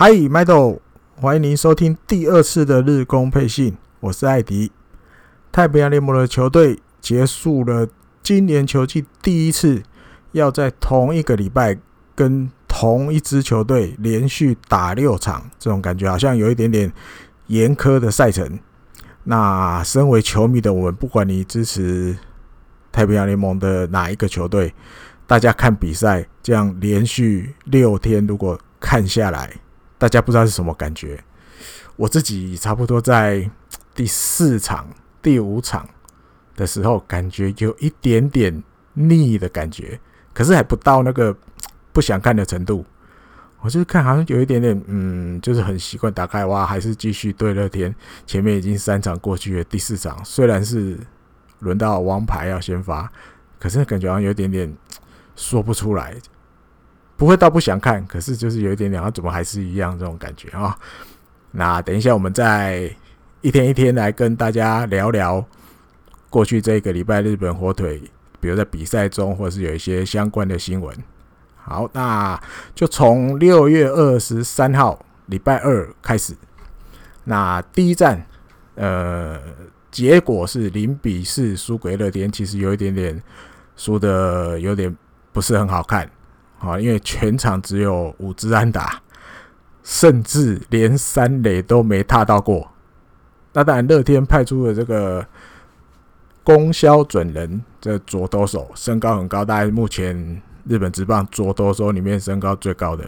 嗨，麦豆，欢迎您收听第二次的日工配信，我是艾迪。太平洋联盟的球队结束了今年球季第一次要在同一个礼拜跟同一支球队连续打六场，这种感觉好像有一点点严苛的赛程。那身为球迷的我们，不管你支持太平洋联盟的哪一个球队，大家看比赛这样连续六天，如果看下来，大家不知道是什么感觉。我自己差不多在第四场、第五场的时候，感觉有一点点腻的感觉，可是还不到那个 不想看的程度。我就看，好像有一点点，嗯，就是很习惯打开哇，还是继续对乐天。前面已经三场过去了，第四场虽然是轮到王牌要先发，可是感觉好像有一点点说不出来，不会到不想看，可是就是有一点点，啊，怎么还是一样这种感觉啊？那等一下我们再一天一天来跟大家聊聊过去这个礼拜日本火腿，比如在比赛中，或是有一些相关的新闻。好，那就从六月二十三号礼拜二开始。那第一站，呃，结果是零比四输给乐天，其实有一点点输的有点不是很好看啊，因为全场只有五支安打，甚至连三垒都没踏到过。那当然，乐天派出的这个宫萧准人，这左投手身高很高，大概目前。日本职棒左投手里面身高最高的，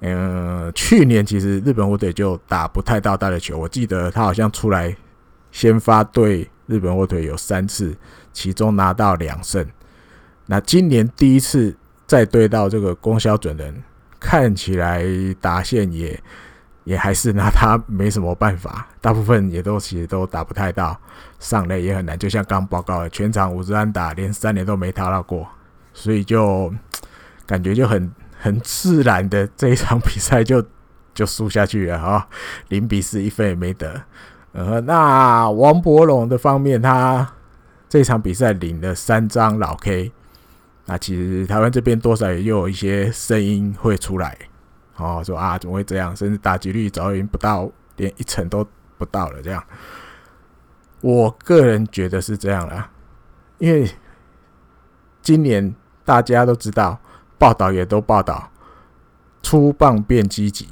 嗯，去年其实日本火腿就打不太到他的球，我记得他好像出来先发对日本火腿有三次，其中拿到两胜。那今年第一次再对到这个宫萧准人，看起来打线也也还是拿他没什么办法，大部分也都其实都打不太到，上垒也很难。就像刚报告的，全场五支安打，连三年都没踏到过。所以就感觉就很很自然的这一场比赛就就输下去了哈，零比四一分也没得。呃，那王柏融的方面，他这场比赛领了三张老 K。那其实台湾这边多少也有一些声音会出来，哦，说啊怎么会这样？甚至打击率早已经不到连一成都不到了这样。我个人觉得是这样啦，因为今年。大家都知道，报道也都报道，出棒变积极，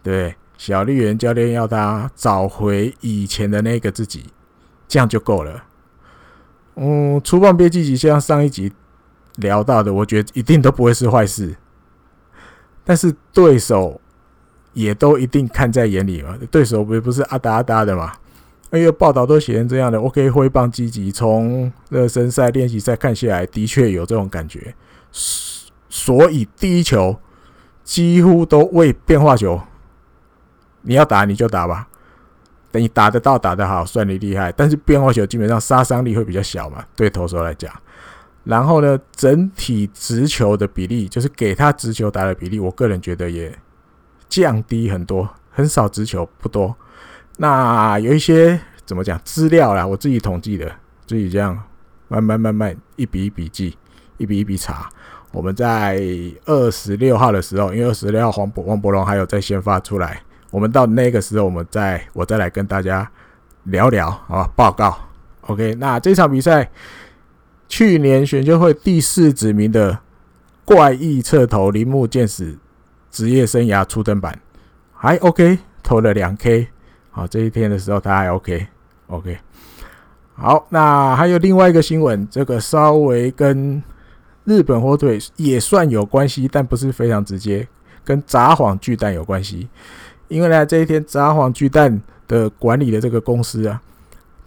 对，小绿园教练要他找回以前的那个自己，这样就够了。嗯，出棒变积极，像上一集聊到的，我觉得一定都不会是坏事。但是对手也都一定看在眼里嘛，对手不不是阿达阿达的嘛。因为报道都写成这样的，OK，挥棒积极，从热身赛、练习赛看起来，的确有这种感觉。所以第一球几乎都为变化球，你要打你就打吧，等你打得到、打得好，算你厉害。但是变化球基本上杀伤力会比较小嘛，对投手来讲。然后呢，整体直球的比例，就是给他直球打的比例，我个人觉得也降低很多，很少直球，不多。那有一些怎么讲资料啦，我自己统计的，自己这样慢慢慢慢一笔一笔记，一笔一笔查。我们在二十六号的时候，因为二十六号黄博王博龙还有在先发出来，我们到那个时候，我们再我再来跟大家聊聊啊报告。OK，那这场比赛，去年选秀会第四指名的怪异侧投铃木健矢，职业生涯初登板还 OK，投了两 K。好，这一天的时候他还 OK，OK。OK，好，那还有另外一个新闻，这个稍微跟日本火腿也算有关系，但不是非常直接，跟札幌巨蛋有关系。因为呢，这一天札幌巨蛋的管理的这个公司啊，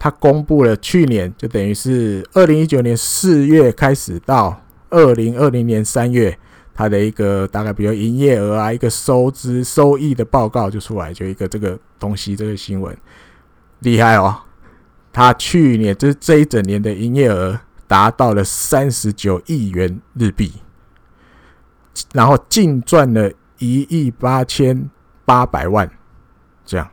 他公布了去年就等于是二零一九年四月开始到二零二零年三月。他的一个大概比如营业额啊，一个收支收益的报告就出来，就一个这个东西，这个新闻厉害哦。他去年就是这一整年的营业额达到了三十九亿元日币，然后净赚了一亿八千八百万，这样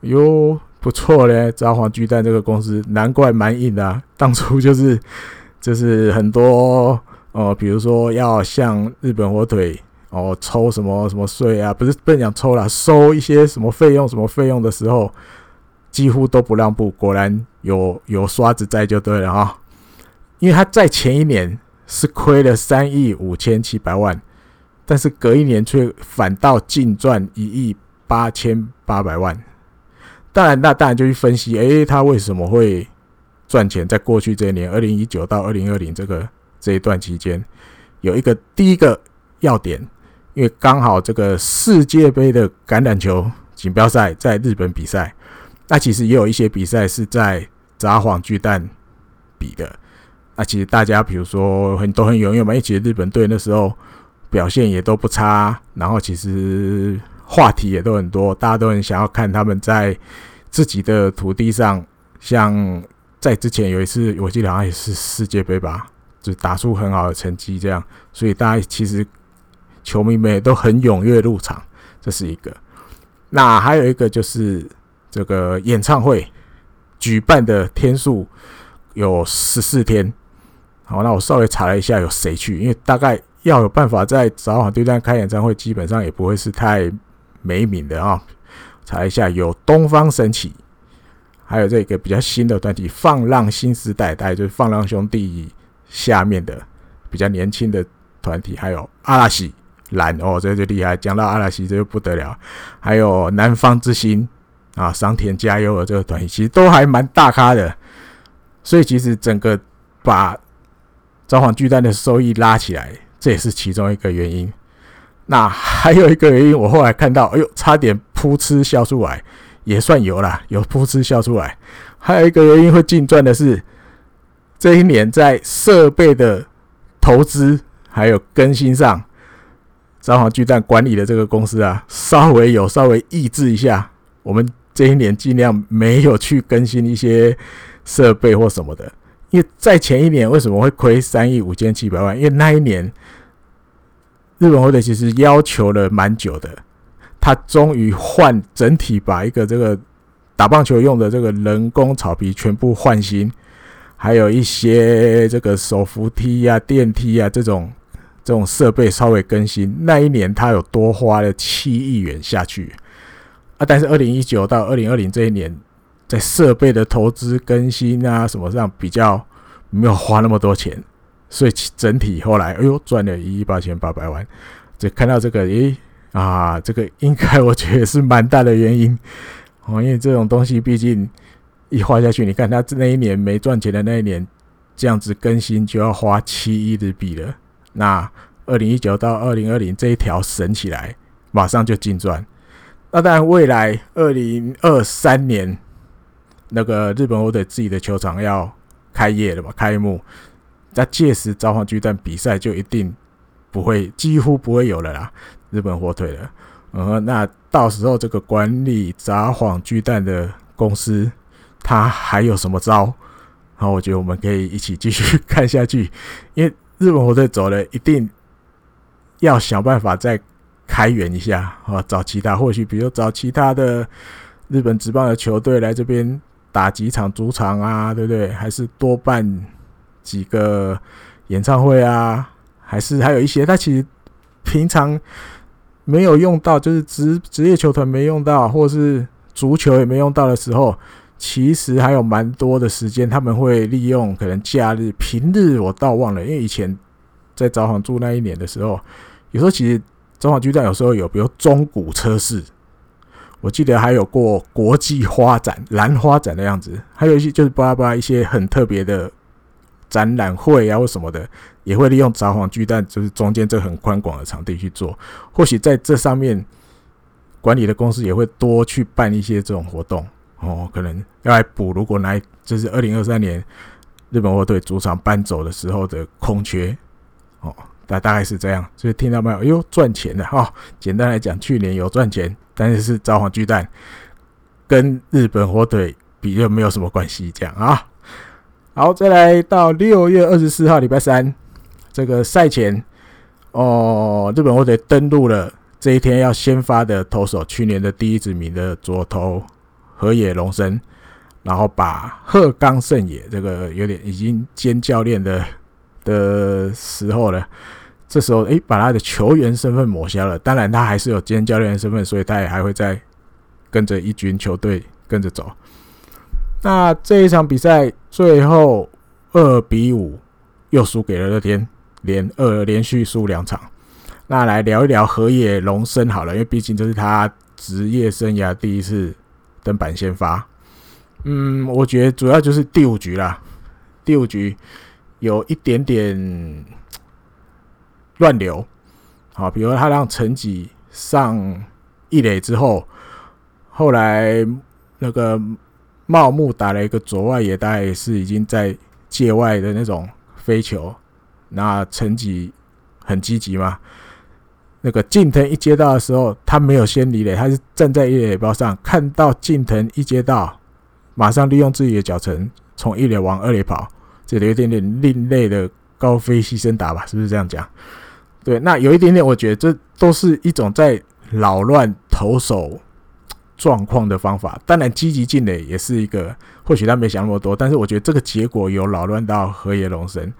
哟不错嘞。札幌巨蛋这个公司难怪蛮硬的，当初就是 就是很多。哦，比如说要向日本火腿哦，抽什么什么税啊？不是不能讲抽啦，收一些什么费用什么费用的时候，几乎都不让步。果然有有刷子在就对了哈。因为他在前一年是亏了三亿五千七百万，但是隔一年却反倒净赚一亿八千八百万。当然，那当然就去分析，诶，他为什么会赚钱？在过去这一年，二零一九到二零二零这个这一段期间，有一个第一个要点。因为刚好这个世界杯的橄榄球锦标赛在日本比赛，那其实也有一些比赛是在札幌巨蛋比的。那其实大家比如说很都很踊跃嘛，因为其实日本队那时候表现也都不差，然后其实话题也都很多，大家都很想要看他们在自己的土地上，像在之前有一次我记得好像也是世界杯吧，就打出很好的成绩这样，所以大家其实。球迷们也都很踊跃入场，这是一个。那还有一个就是这个演唱会举办的天数有十四天。好，那我稍微查了一下有谁去，因为大概要有办法在早晚对战开演唱会，基本上也不会是太没名的啊。查一下，有东方神起，还有这个比较新的团体放浪新时代，大概就是放浪兄弟下面的比较年轻的团体，还有阿拉西。蓝哦，这个就厉害。讲到阿拉西，这就不得了。还有南方之星啊，桑田佳祐的这个团体，其实都还蛮大咖的。所以其实整个把召唤巨蛋的收益拉起来，这也是其中一个原因。那还有一个原因，我后来看到，哎呦，差点噗嗤笑出来，也算有啦，有噗嗤笑出来。还有一个原因会净赚的是，这一年在设备的投资还有更新上。札幌巨蛋管理的这个公司啊，稍微有稍微抑制一下，我们这一年尽量没有去更新一些设备或什么的。因为在前一年为什么会亏三亿五千七百万？因为那一年日本火腿其实要求了蛮久的，他终于换整体把一个这个打棒球用的这个人工草皮全部换新，还有一些这个手扶梯啊、电梯啊这种。这种设备稍微更新，那一年他有多花了七亿元下去啊！但是二零一九到二零二零这一年，在设备的投资更新啊什么上比较没有花那么多钱，所以整体后来哎呦赚了一亿八千八百万。就看到这个，诶啊，这个应该我觉得是蛮大的原因哦，因为这种东西毕竟一花下去，你看他那一年没赚钱的那一年，这样子更新就要花七亿日币了。那二零一九到二零二零这一条省起来，马上就净赚。那当然，未来二零二三年那个日本火腿自己的球场要开业了吧，开幕。那届时札幌巨蛋比赛就一定不会，几乎不会有了啦。日本火腿的，嗯，那到时候这个管理札幌巨蛋的公司，他还有什么招？然后我觉得我们可以一起继续 看下去，因为。日本火腿走了，一定要想办法再开源一下啊！找其他，或许比如找其他的日本职棒的球队来这边打几场主场啊，对不对？还是多办几个演唱会啊？还是还有一些他其实平常没有用到，就是职职业球团没用到，或是足球也没用到的时候。其实还有蛮多的时间，他们会利用可能假日、平日，我倒忘了，因为以前在札幌住那一年的时候，有时候其实札幌巨蛋有时候有，比如中古车市，我记得还有过国际花展、兰花展的样子，还有一些就是巴拉巴拉一些很特别的展览会啊或什么的，也会利用札幌巨蛋，就是中间这很宽广的场地去做。或许在这上面管理的公司也会多去办一些这种活动。哦，可能要来补，如果来就是二零二三年日本火腿主场搬走的时候的空缺，哦，大大概是这样。所以听到没有？哎呦，赚钱了哈、哦！简单来讲，去年有赚钱，但是是札幌巨蛋跟日本火腿比又没有什么关系，这样啊。好，再来到六月二十四号礼拜三这个赛前，哦，日本火腿登陆了这一天要先发的投手，去年的第一指名的左投。河野龙生，然后把鹤冈胜也这个有点已经兼教练的的时候了，这时候诶，把他的球员身份抹消了。当然，他还是有兼教练的身份，所以他也还会再跟着一军球队跟着走。那这一场比赛最后二比五又输给了乐天，连二连续输两场。那来聊一聊河野龙生好了，因为毕竟这是他职业生涯第一次登板先发。嗯，我觉得主要就是第五局啦，第五局有一点点乱流。好，比如他让陈吉上一垒之后，后来那个茂木打了一个左外野，大概也是已经在界外的那种飞球。那成绩很积极嘛。那个近藤一接到的时候，他没有先离垒，他是站在一垒包上，看到近藤一接到，马上利用自己的脚程从一垒往二垒跑，这里有点点另类的高飞牺牲打吧，是不是这样讲？对，那有一点点，我觉得这都是一种在扰乱投手状况的方法。当然，积极进垒也是一个，或许他没想那么多，但是我觉得这个结果有扰乱到河野龙生，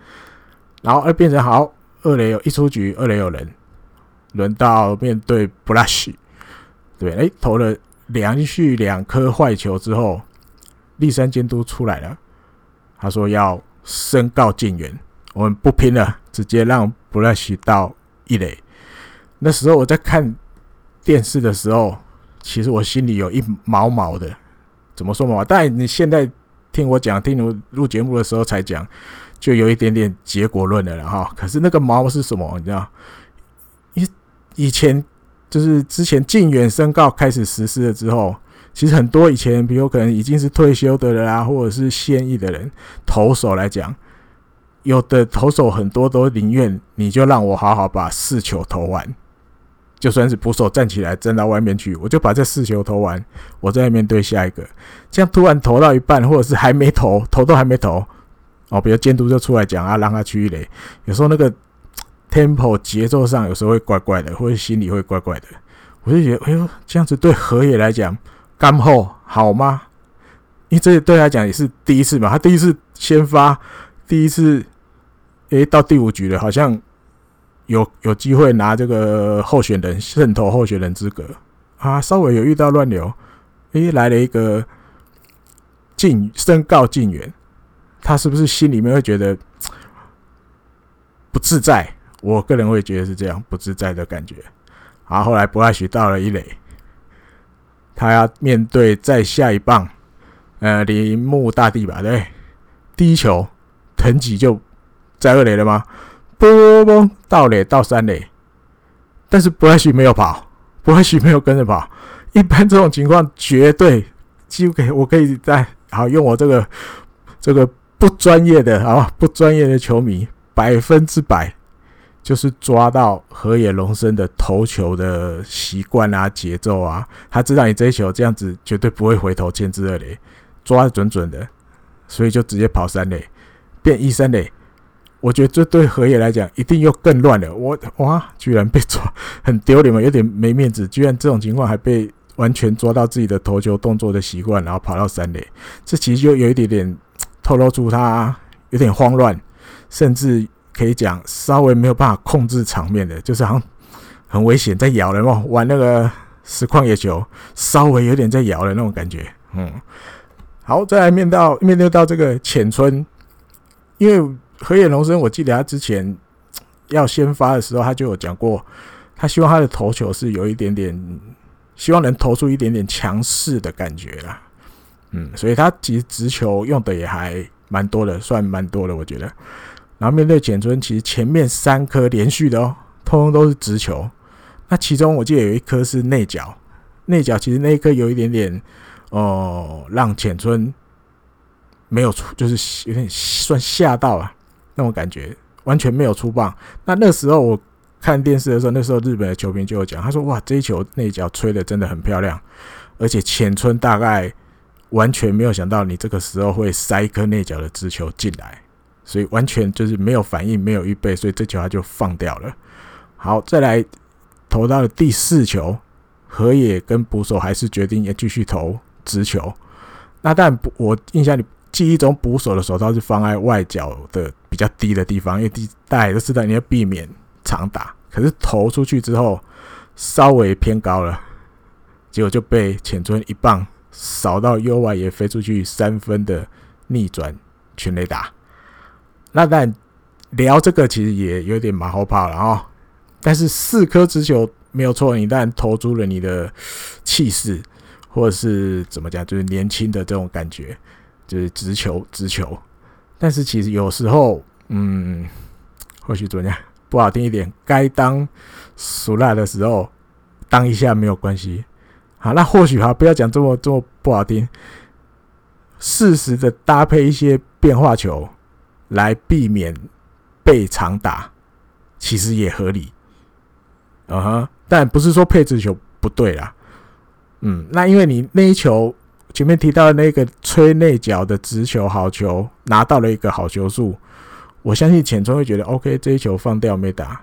然后而变成好，二垒有一出局，二垒有人。轮到面对布拉西，对，哎，投了连续两颗坏球之后，立山监督出来了，他说要申告敬远，我们不拼了，直接让布拉西到一垒。那时候我在看电视的时候，其实我心里有一毛毛的，怎么说毛？但你现在听我讲，听我录节目的时候才讲，就有一点点结果论的了哈。可是那个毛是什么？你知道？以以前就是之前禁远申告开始实施了之后，其实很多以前，比如可能已经是退休的人啊，或者是现役的人，投手来讲，有的投手很多都宁愿你就让我好好把四球投完，就算是捕手站起来站到外面去，我就把这四球投完，我再面对下一个。这样突然投到一半，或者是还没投，投都还没投，哦，比如监督就出来讲啊，让他去一垒，有时候那个。Tempo 节奏上有时候会怪怪的，或者心里会怪怪的，我就觉得，哎呦，这样子对河野来讲，干后好吗？因为这对他来讲也是第一次嘛，他第一次先发，第一次，哎，到第五局了，好像有有机会拿这个候选人渗透候选人资格啊，稍微有遇到乱流，哎，来了一个敬申告敬远，他是不是心里面会觉得不自在？我个人会觉得是这样不自在的感觉。啊，后来不爱许到了一垒，他要面对再下一棒，呃，铃木大地吧？对，第一球藤吉就在二垒了吗？嘣嘣到垒到三垒，但是不爱许没有跑，不爱许没有跟着跑。一般这种情况绝对几乎可以，我可以在好用我这个这个不专业的啊不专业的球迷百分之百。就是抓到河野龙生的投球的习惯啊、节奏啊，他知道你这一球这样子绝对不会回头牵制二垒，抓的准准的，所以就直接跑三垒，变一三垒。我觉得这对河野来讲一定又更乱了。我哇，居然被抓，很丢脸嘛，有点没面子。居然这种情况还被完全抓到自己的投球动作的习惯，然后跑到三垒，这其实就有一点点透露出他有点慌乱，甚至。可以讲稍微没有办法控制场面的，就是好像很危险，在咬人哦，玩那个实况野球，稍微有点在咬的那种感觉。嗯，好，再来面到面对到这个浅村，因为河野龙生，我记得他之前要先发的时候，他就有讲过，他希望他的投球是有一点点，希望能投出一点点强势的感觉啦。嗯，所以他其实直球用的也还蛮多的，算蛮多的，我觉得。然后面对浅村，其实前面三颗连续的哦，通通都是直球。那其中我记得有一颗是内角，内角其实那一颗有一点点哦、呃，让浅村没有出，就是有点算吓到啊那种感觉，完全没有出棒。那那时候我看电视的时候，那时候日本的球评就有讲，他说：“哇，这一球内角吹的真的很漂亮，而且浅村大概完全没有想到你这个时候会塞一颗内角的直球进来。”所以完全就是没有反应，没有预备，所以这球他就放掉了。好，再来投到了第四球，河野跟捕手还是决定要继续投直球。那但我印象里记忆中捕手的手套是放在外角的比较低的地方，因为大家也都知道你要避免长打，可是投出去之后稍微偏高了，结果就被浅村一棒扫到右外野飞出去三分的逆转全垒打。那但聊这个其实也有点马后炮了哦。但是四颗直球没有错，你但投出了你的气势，或者是怎么讲，就是年轻的这种感觉，就是直球直球。但是其实有时候，嗯，或许怎么样不好听一点，该当熟辣的时候当一下没有关系。好，那或许哈，不要讲这么这么不好听，适时的搭配一些变化球来避免被长打，其实也合理。嗯哼，但不是说配置球不对啦。嗯，那因为你那一球前面提到那个吹内角的直球好球，拿到了一个好球数，我相信浅村会觉得 OK，这一球放掉没打。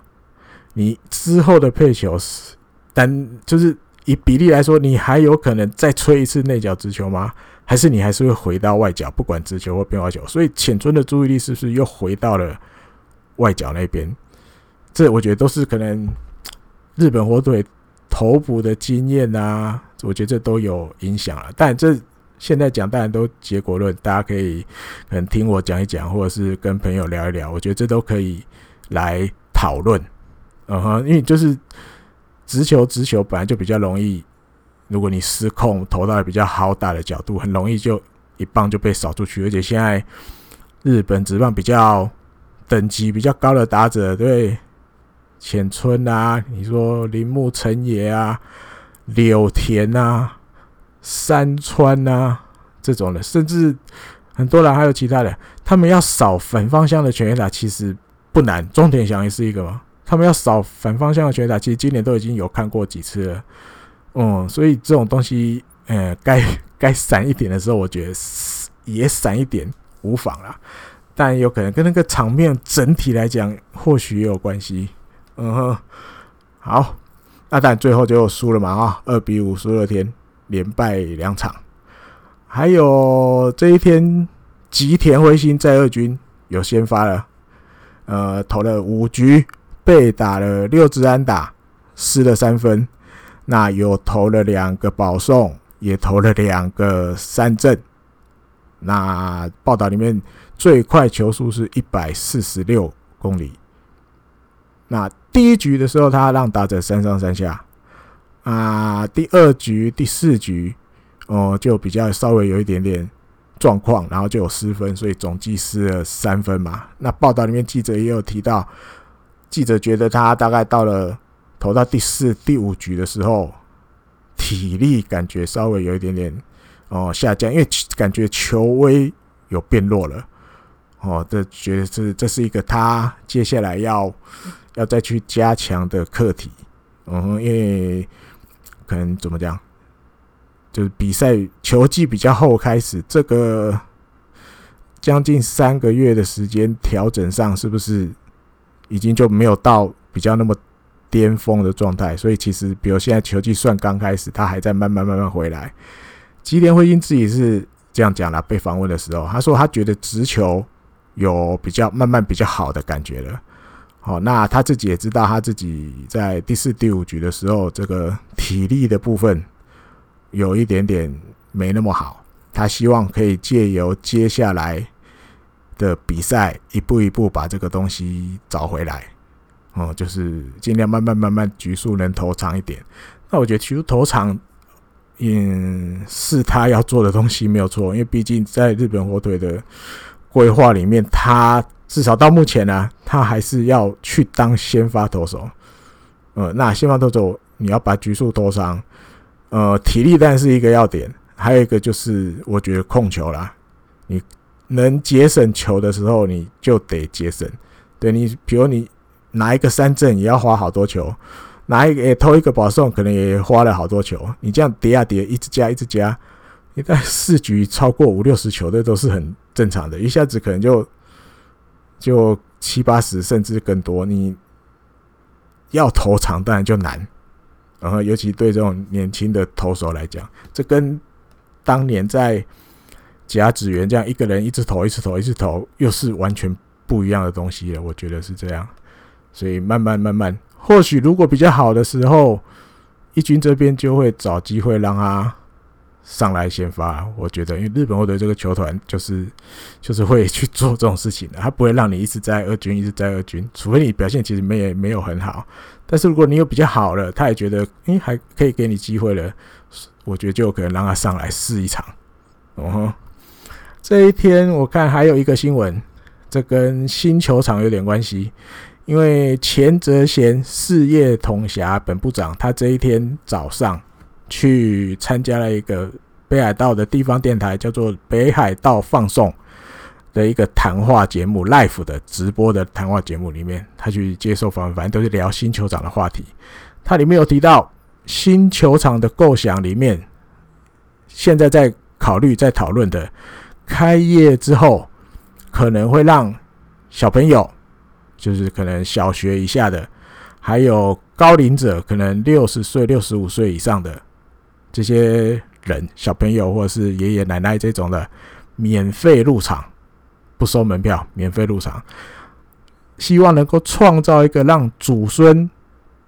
你之后的配球是，但就是以比例来说，你还有可能再吹一次内角直球吗？还是你还是会回到外角，不管直球或变化球？所以浅村的注意力是不是又回到了外角那边？这我觉得都是可能。日本火腿投补的经验啊，我觉得这都有影响了。但这现在讲当然都结果论，大家可以可能听我讲一讲，或者是跟朋友聊一聊。我觉得这都可以来讨论。嗯哼，因为就是直球直球本来就比较容易，如果你失控投到比较好打的角度，很容易就一棒就被扫出去。而且现在日本职棒比较等级比较高的打者，对。浅村啊，你说铃木成也啊，柳田啊，山川啊这种的，甚至很多人还有其他的，他们要扫反方向的全垒打其实不难。中田翔也是一个嘛，他们要扫反方向的全垒打，其实今年都已经有看过几次了。嗯，所以这种东西，呃，该该闪一点的时候，我觉得也闪一点无妨啦。但有可能跟那个场面整体来讲，或许也有关系。嗯哼，好，那但最后就输了嘛啊，二比五输乐天，连败两场。还有这一天，吉田辉星在二军有先发了，呃，投了五局，被打了六支安打，失了三分。那有投了两个保送，也投了两个三振。那报道里面最快球速是一百四十六公里。那第一局的时候，他让打者三上三下啊。第二局、第四局，哦，就比较稍微有一点点状况，然后就有失分，所以总计失了三分嘛。那报道里面记者也有提到，记者觉得他大概到了投到第四、第五局的时候，体力感觉稍微有一点点哦下降，因为感觉球威有变弱了。哦，这觉得这这是一个他接下来要。要再去加强的课题，嗯，因为可能怎么讲，就是比赛球季比较后开始，这个将近三个月的时间调整上，是不是已经就没有到比较那么巅峰的状态？所以其实，比如现在球季算刚开始，他还在慢慢慢慢回来。吉田辉星自己是这样讲了，被访问的时候，他说他觉得直球有比较慢慢比较好的感觉了。好，那他自己也知道，他自己在第四、第五局的时候，这个体力的部分有一点点没那么好。他希望可以借由接下来的比赛，一步一步把这个东西找回来。哦，就是尽量慢慢慢慢局数能投长一点。那我觉得其实投长，嗯，是他要做的东西没有错，因为毕竟在日本火腿的规划里面，他。至少到目前呢、他还是要去当先发投手。呃，那先发投手你要把局数投长，呃，体力当然是一个要点，还有一个就是我觉得控球啦，你能节省球的时候，你就得节省。对你，比如你拿一个三振也要花好多球，拿一个也投一个保送，可能也花了好多球。你这样叠啊叠，一直加一直加，你在四局超过五六十球的都是很正常的，一下子可能就。就七八十甚至更多，你要投长当然就难，然后尤其对这种年轻的投手来讲，这跟当年在甲子园这样一个人一直投一直投一直投，又是完全不一样的东西了。我觉得是这样。所以慢慢慢慢，或许如果比较好的时候，一军这边就会找机会让他上来先发。我觉得，因为日本队的这个球团就是 就是会去做这种事情的，他不会让你一直在二军，一直在二军，除非你表现其实没也没有很好。但是如果你有比较好了，他也觉得，诶，还可以给你机会了，我觉得就可能让他上来试一场。哦，这一天我看还有一个新闻，这跟新球场有点关系，因为前泽贤事业统辖本部长，他这一天早上去参加了一个北海道的地方电台，叫做北海道放送的一个谈话节目 Life 的直播的谈话节目里面，他去接受访问，反正都是聊新球场的话题。他里面有提到新球场的构想里面，现在在考虑、在讨论的，开业之后可能会让小朋友，就是可能小学以下的，还有高龄者，可能六十岁、六十五岁以上的这些人，小朋友或者是爷爷奶奶这种的，免费入场。不收门票，免费入场，希望能够创造一个让祖孙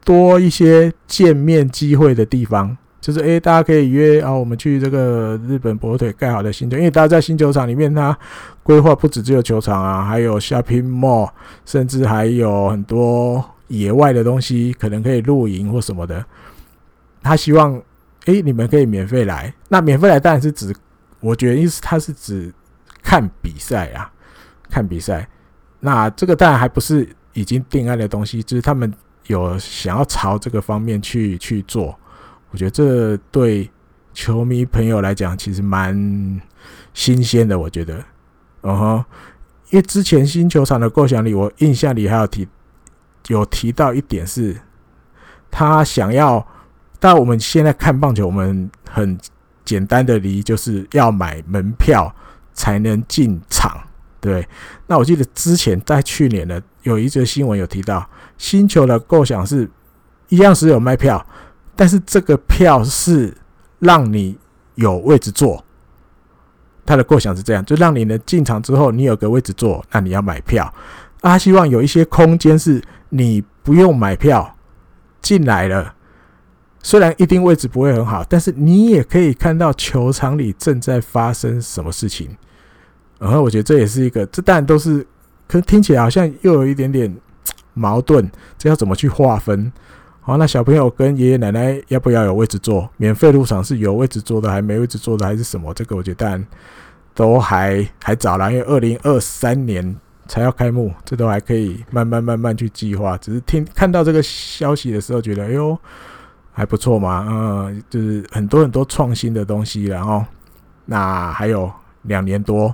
多一些见面机会的地方。就是，诶，大家可以约啊，我们去这个日本火腿盖好的新球，因为大家在新球场里面，它规划不止只有球场啊，还有 shopping mall，甚至还有很多野外的东西，可能可以露营或什么的。他希望，诶，你们可以免费来。那免费来当然是指，我觉得意思他是指看比赛啊。看比赛，那这个当然还不是已经定案的东西，就是他们有想要朝这个方面去去做。我觉得这对球迷朋友来讲其实蛮新鲜的。我觉得，嗯哼，因为之前新球场的构想里，我印象里还有提有提到一点是，他想要，但我们现在看棒球，我们很简单的理就是要买门票才能进场。对，那我记得之前在去年呢有一则新闻有提到，新球的构想是一样是有卖票，但是这个票是让你有位置坐。他的构想是这样，就让你能进场之后，你有个位置坐，那你要买票。他希望有一些空间是你不用买票进来了，虽然一定位置不会很好，但是你也可以看到球场里正在发生什么事情。然后我觉得这也是一个，这当然都是，可是听起来好像又有一点点矛盾，这要怎么去划分？好，那小朋友跟爷爷奶奶要不要有位置坐？免费入场是有位置坐的，还没位置坐的，还是什么？这个我觉得当然都还还早啦，因为二零二三年才要开幕，这都还可以慢慢慢慢去计划。只是听看到这个消息的时候，觉得哎呦还不错嘛，嗯，就是很多很多创新的东西，然后那还有两年多。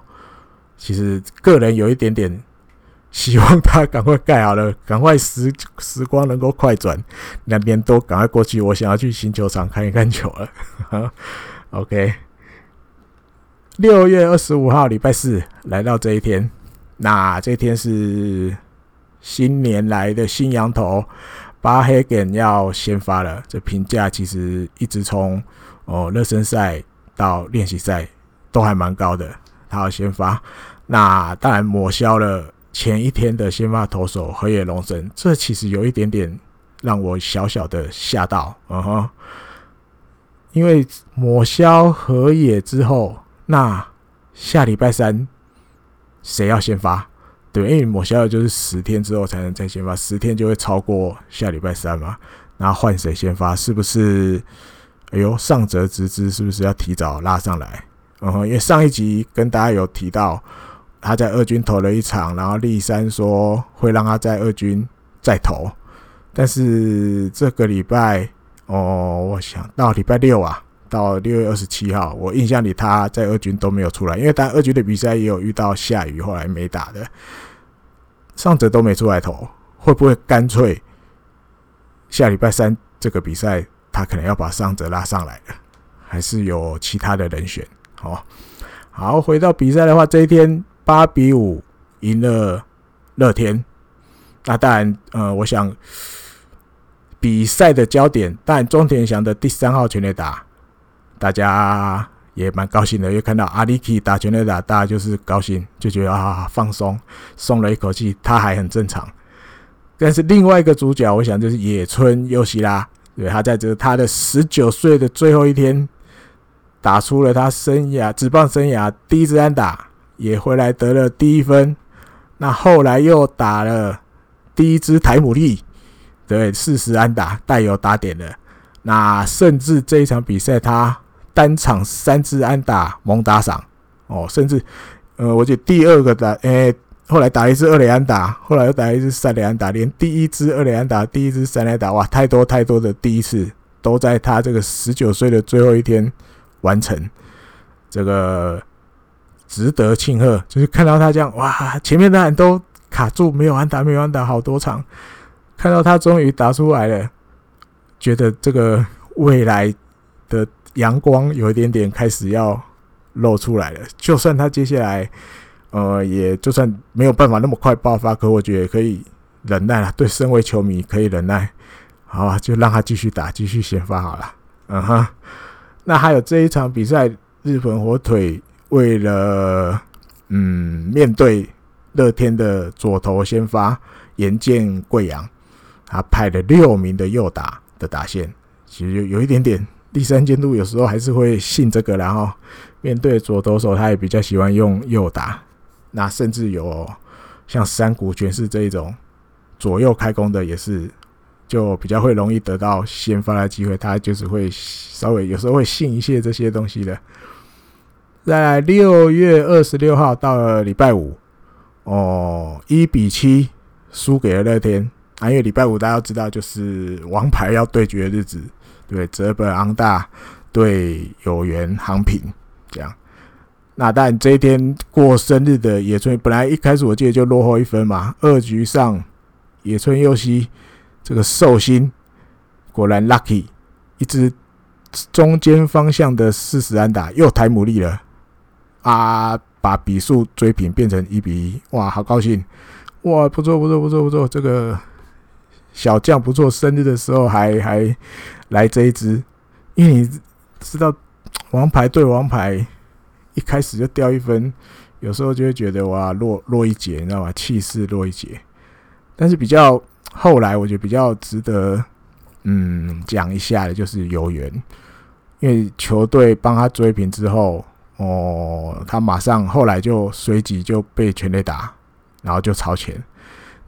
其实个人有一点点希望他赶快盖好了，赶快时时光能够快转，两年多赶快过去。我想要去新球场看一看球了。OK，六月二十五号礼拜四来到这一天，那这天是新年来的新羊头巴黑根要先发了。这评价其实一直从哦热身赛到练习赛都还蛮高的，他要先发。那当然抹消了前一天的先发投手河野龙神，这其实有一点点让我小小的吓到，嗯哼，因为抹消河野之后，那下礼拜三谁要先发？对，因为抹消的就是十天之后才能再先发，十天就会超过下礼拜三嘛。那换谁先发？是不是？哎呦，上泽直之是不是要提早拉上来？嗯哼，因为上一集跟大家有提到。他在二军投了一场，然后立山说会让他在二军再投，但是这个礼拜哦，我想到礼拜六啊，到六月二十七号，我印象里他在二军都没有出来，因为当二军的比赛也有遇到下雨，后来没打的，上泽都没出来投，会不会干脆下礼拜三这个比赛他可能要把上泽拉上来了，还是有其他的人选？好，好，回到比赛的话，这一天。八比五赢了乐天，那当然，呃，我想比赛的焦点，当然中田翔的第三号全垒打，大家也蛮高兴的，又看到阿里基打全垒打，大家就是高兴，就觉得啊，放松，松了一口气，他还很正常。但是另外一个主角，我想就是野村佑希拉，对，他在这他的十九岁的最后一天，打出了他生涯职棒生涯第一支安打，也回来得了第一分。那后来又打了第一支台姆利，对，四十安打带有打点的。那甚至这一场比赛，他单场三支安打猛打赏哦，甚至呃，我觉得第二个打，诶、后来打一支二垒安打，后来又打一支三垒安打，连第一支二垒安打、第一支三垒打，哇，太多太多的第一次都在他这个十九岁的最后一天完成，这个。值得庆贺，就是看到他这样哇，前面的人都卡住，没有安打，没有安打，好多场，看到他终于打出来了，觉得这个未来的阳光有一点点开始要露出来了。就算他接下来，呃，也就算没有办法那么快爆发，可我觉得可以忍耐了。对，身为球迷可以忍耐，好啊，就让他继续打，继续先发好了。嗯哼，那还有这一场比赛，日本火腿。为了嗯，面对乐天的左投先发岩见贵阳，他派了六名的右打的打线，其实有有一点点第三监督有时候还是会信这个，然后面对左投手，他也比较喜欢用右打。那甚至有像山谷全是这一种左右开弓的，也是就比较会容易得到先发的机会，他就是会稍微有时候会信一些这些东西的。在六月二十六号到了礼拜五，哦，一比七输给了乐天。啊，因为礼拜五大家都知道就是王牌要对决的日子，对，泽本昂大对有缘航平这样。那但这一天过生日的野村，本来一开始我记得就落后一分嘛，二局上野村佑希这个寿星果然 lucky，一支中间方向的四十安打又抬牡蛎了。啊！把比数追平，变成一比一，哇，好高兴！哇，不错，不错，不错，不错，这个小将不做，生日的时候还还来这一支，因为你知道，王牌对王牌，一开始就掉一分，有时候就会觉得哇，落落一截，你知道吗？气势落一截。但是比较后来，我觉得比较值得嗯讲一下的，就是有缘，因为球队帮他追平之后。哦，他马上后来就随即就被全垒打，然后就超前。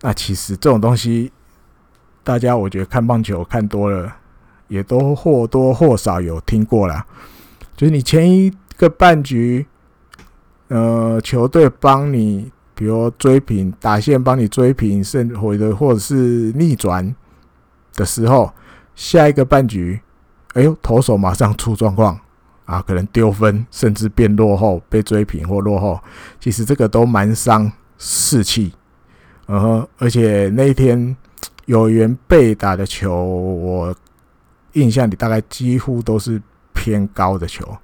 那其实这种东西，大家我觉得看棒球看多了，也都或多或少有听过啦。就是你前一个半局，呃，球队帮你，比如追平打线，帮你追平，甚或者或者是逆转的时候，下一个半局，哎呦，投手马上出状况。啊，可能丢分，甚至变落后，被追平或落后，其实这个都蛮伤士气。呃，而且那一天有缘被打的球，我印象里大概几乎都是偏高的球，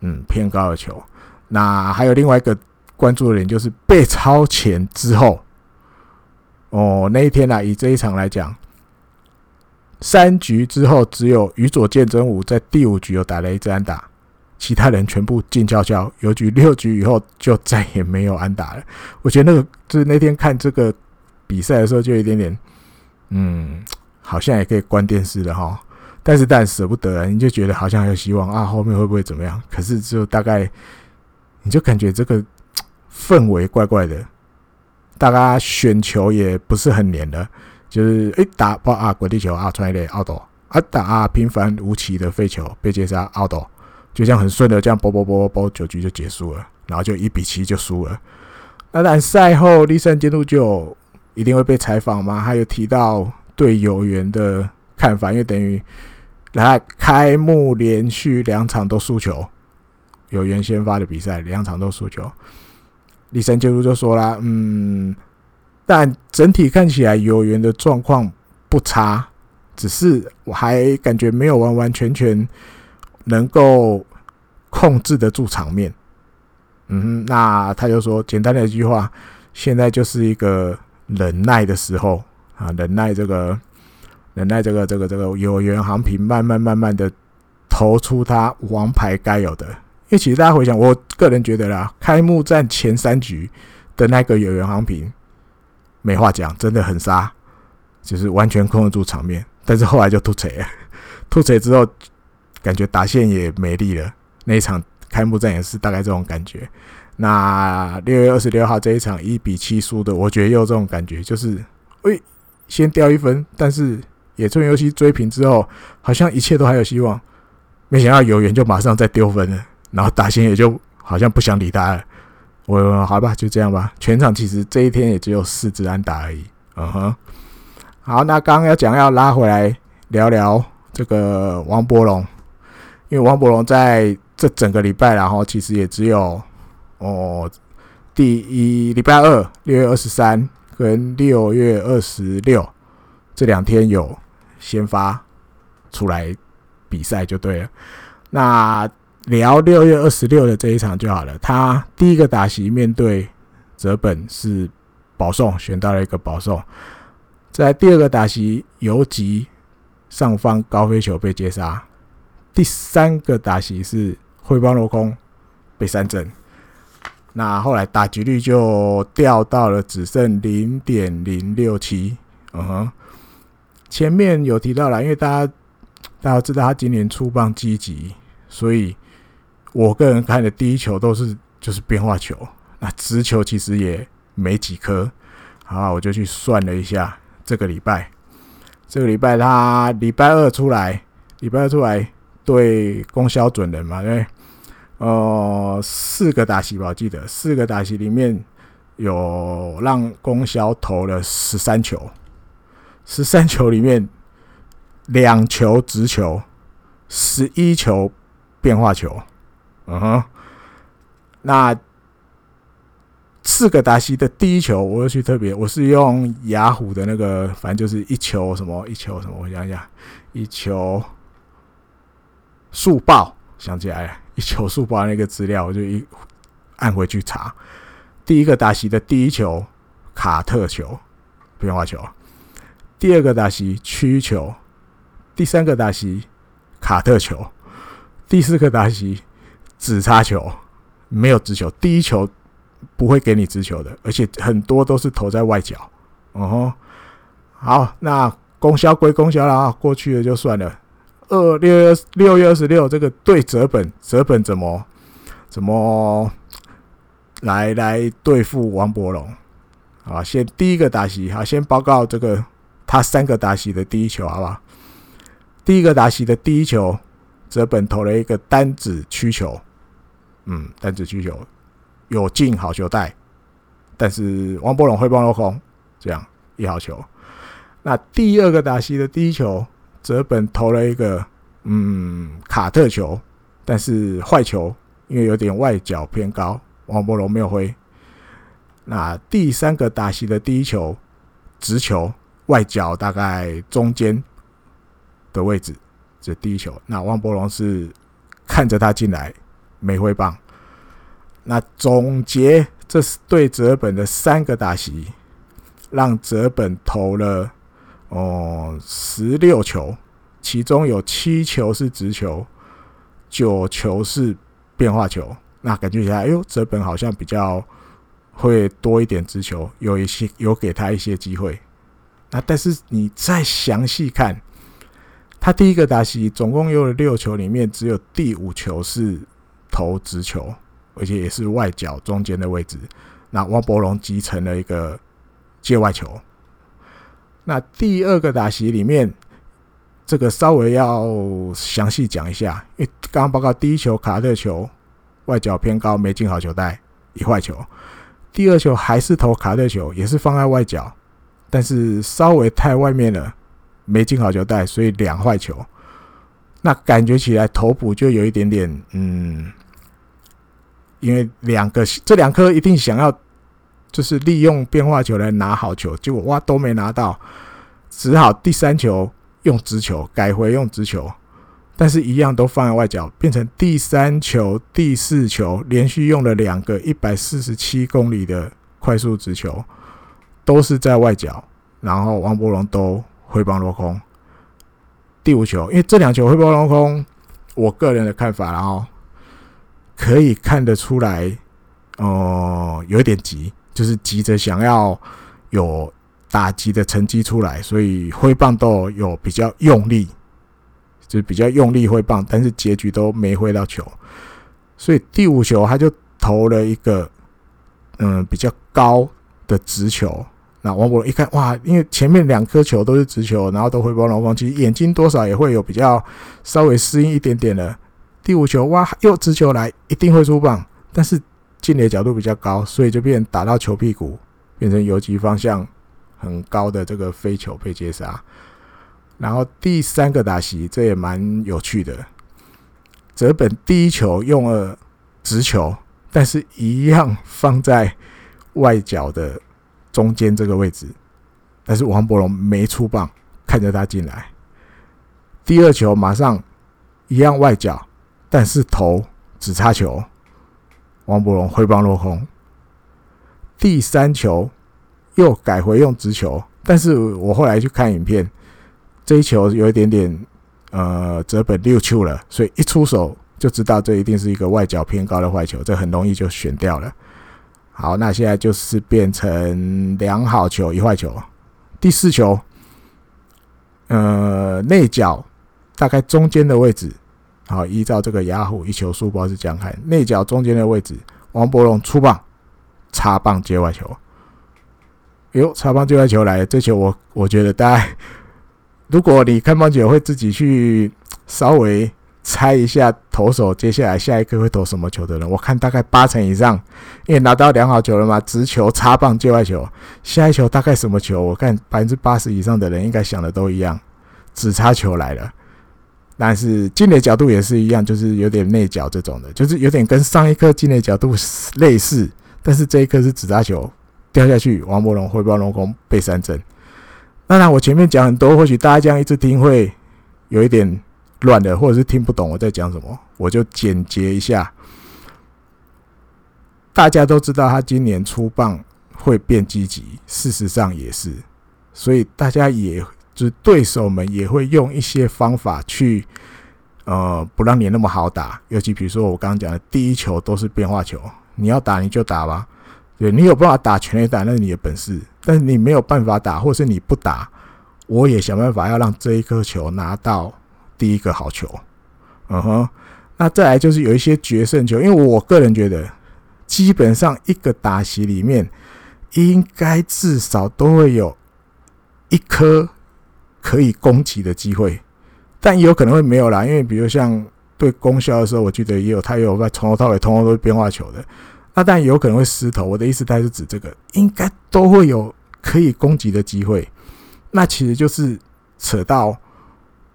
嗯，偏高的球。那还有另外一个关注的点，就是被超前之后，哦，那一天啊，以这一场来讲。三局之后，只有宇佐见真武在第五局有打了一支安打，其他人全部静悄悄。有局六局以后，就再也没有安打了。我觉得那个就是那天看这个比赛的时候，就有一点点，嗯，好像也可以关电视了哈。但是但舍不得，你就觉得好像还有希望啊，后面会不会怎么样？可是就大概，你就感觉这个氛围怪怪的，大家选球也不是很黏的。就是诶打不啊，滚地球啊，穿一垒 out 啊，打啊平凡无奇的废球被接杀 out，就这样很顺的这样啵啵啵啵九局就结束了，然后就一比七就输了。那但赛后立山监督就一定会被采访吗？他有提到对有缘的看法，因为等于来开幕连续两场都输球，有缘先发的比赛两场都输球，立山监督就说啦，嗯。但整体看起来有缘的状况不差，只是我还感觉没有完完全全能够控制得住场面。嗯哼，那他就说简单的一句话，现在就是一个忍耐的时候啊，忍耐这个，忍耐这个这个这个有缘航平慢慢慢慢的投出他王牌该有的。因为其实大家回想，我个人觉得啦，开幕战前三局的那个有缘航平。没话讲，真的很杀。就是完全控制住场面。但是后来就吐锤了，突槌之后感觉打线也没力了。那一场开幕战也是大概这种感觉。那六月二十六号这一场一比七输的，我觉得也有这种感觉，就是喂，先掉一分，但是野村游戏追平之后，好像一切都还有希望。没想到有缘就马上再丢分了，然后打线也就好像不想理他了。我好吧，就这样吧。全场其实这一天也只有四支安打而已。嗯哼，好，那刚刚要讲要拉回来聊聊这个王柏融，因为王柏融在这整个礼拜，然后其实也只有。哦，第一礼拜二六月二十三跟六月二十六这两天有先发出来比赛就对了。那聊六月二十六的这一场就好了。他第一个打席面对泽本是保送，选到了一个保送。在第二个打席游击上方高飞球被接杀。第三个打席是挥棒落空被三振。那后来打击率就掉到了只剩零点零六七，嗯哼，前面有提到了，因为大家大家知道他今年出棒积极，所以我个人看的第一球都是就是变化球，那直球其实也没几颗，好，我就去算了一下，这个礼拜，这个礼拜他礼拜二出来，礼拜二出来对攻销准人嘛，对。呃，四个打席吧，我记得四个打席里面有让攻销投了十三球，十三球里面两球直球，十一球变化球，嗯哼，那四个打席的第一球，我又去特别，我是用雅虎的那个，反正就是一球什么一球什么，我想想，一球速报，想起来了。一球速报那个资料，我就一按回去查。第一个打席的第一球卡特球变化球，第二个打席曲球，第三个打席卡特球，第四个打席指叉球，没有直球。第一球不会给你直球的，而且很多都是投在外角。哦吼，好，那攻销归攻销了啊，过去了就算了。二六月六月二十六，这个对泽本，泽本怎么怎么来来对付王柏融？好，先第一个打席，好，先报告这个他三个打席的第一球，好不好？第一个打席的第一球，泽本投了一个单指曲球，嗯，单指曲球有进好球带，但是王柏融挥棒落空，这样一好球。那第二个打席的第一球。泽本投了一个嗯卡特球，但是坏球，因为有点外角偏高，王柏融没有挥。那第三个打席的第一球直球，外角大概中间的位置，这第一球。那王柏融是看着他进来，没挥棒。那总结，这是对泽本的三个打席，让泽本投了。哦，十六球，其中有七球是直球，九球是变化球。那感觉起来，哎呦，泽本好像比较会多一点直球，有一些有给他一些机会。那但是你再详细看，他第一个打席总共有六球，里面只有第五球是投直球，而且也是外角中间的位置。那王柏融击成了一个界外球。那第二个打席里面，这个稍微要详细讲一下，因为刚刚报告第一球卡特球外角偏高，没进好球带，一坏球。第二球还是投卡特球，也是放在外角，但是稍微太外面了，没进好球带，所以两坏球。那感觉起来头部就有一点点，嗯，因为两个这两颗一定想要。就是利用变化球来拿好球，结果哇都没拿到，只好第三球用直球改回用直球，但是一样都放在外角，变成第三球、第四球连续用了两个一百四十七公里的快速直球，都是在外角，然后王柏融都挥棒落空。第五球，因为这两球挥棒落空，我个人的看法，然后可以看得出来，哦、有点急。就是急着想要有打击的成绩出来，所以挥棒都有比较用力，就比较用力挥棒，但是结局都没挥到球。所以第五球他就投了一个嗯比较高的直球。那王博一看哇，因为前面两颗球都是直球，然后都挥棒龙凤，其实眼睛多少也会有比较稍微适应一点点的。第五球哇，又直球来，一定会出棒，但是进的角度比较高，所以就变打到球屁股，变成游击方向很高的这个飞球被接杀。然后第三个打席，这也蛮有趣的。泽本第一球用了直球，但是一样放在外角的中间这个位置，但是王柏融没出棒，看着他进来。第二球马上一样外角。但是头，只插球，王柏融挥棒落空。第三球又改回用直球，但是我后来去看影片，这一球有一点点呃折本六球了，所以一出手就知道这一定是一个外角偏高的坏球，这很容易就选掉了。好，那现在就是变成两好球一坏球。第四球，呃内角大概中间的位置。好，依照这个雅虎一球速报是这样看，内角中间的位置，王柏融出棒，插棒接外球。哟，插棒接外球来了，这球我我觉得大家，如果你看棒球会自己去稍微猜一下投手接下来下一个会投什么球的人，我看大概八成以上，因为拿到良好球了嘛，直球插棒接外球，下一球大概什么球？我看百分之八十以上的人应该想的都一样，指叉球来了。但是进垒角度也是一样，就是有点内角这种的，就是有点跟上一颗进垒角度类似，但是这一颗是指叉球掉下去，王柏融挥棒龙空被三振。当然，我前面讲很多，或许大家这样一直听会有一点乱的，或者是听不懂我在讲什么，我就简洁一下。大家都知道他今年出棒会变积极，事实上也是，所以大家也。就是对手们也会用一些方法去，呃，不让你那么好打。尤其比如说我刚刚讲的第一球都是变化球，你要打你就打吧。对，你有办法打全垒打，那是你的本事。但是你没有办法打，或是你不打，我也想办法要让这一颗球拿到第一个好球。嗯哼，那再来就是有一些决胜球，因为我个人觉得，基本上一个打席里面应该至少都会有一颗。可以攻击的机会，但也有可能会没有啦。因为比如像对攻销的时候，我记得也有他也有在从头到尾通通都是变化球的。那但也有可能会失投。我的意思，它是指这个应该都会有可以攻击的机会。那其实就是扯到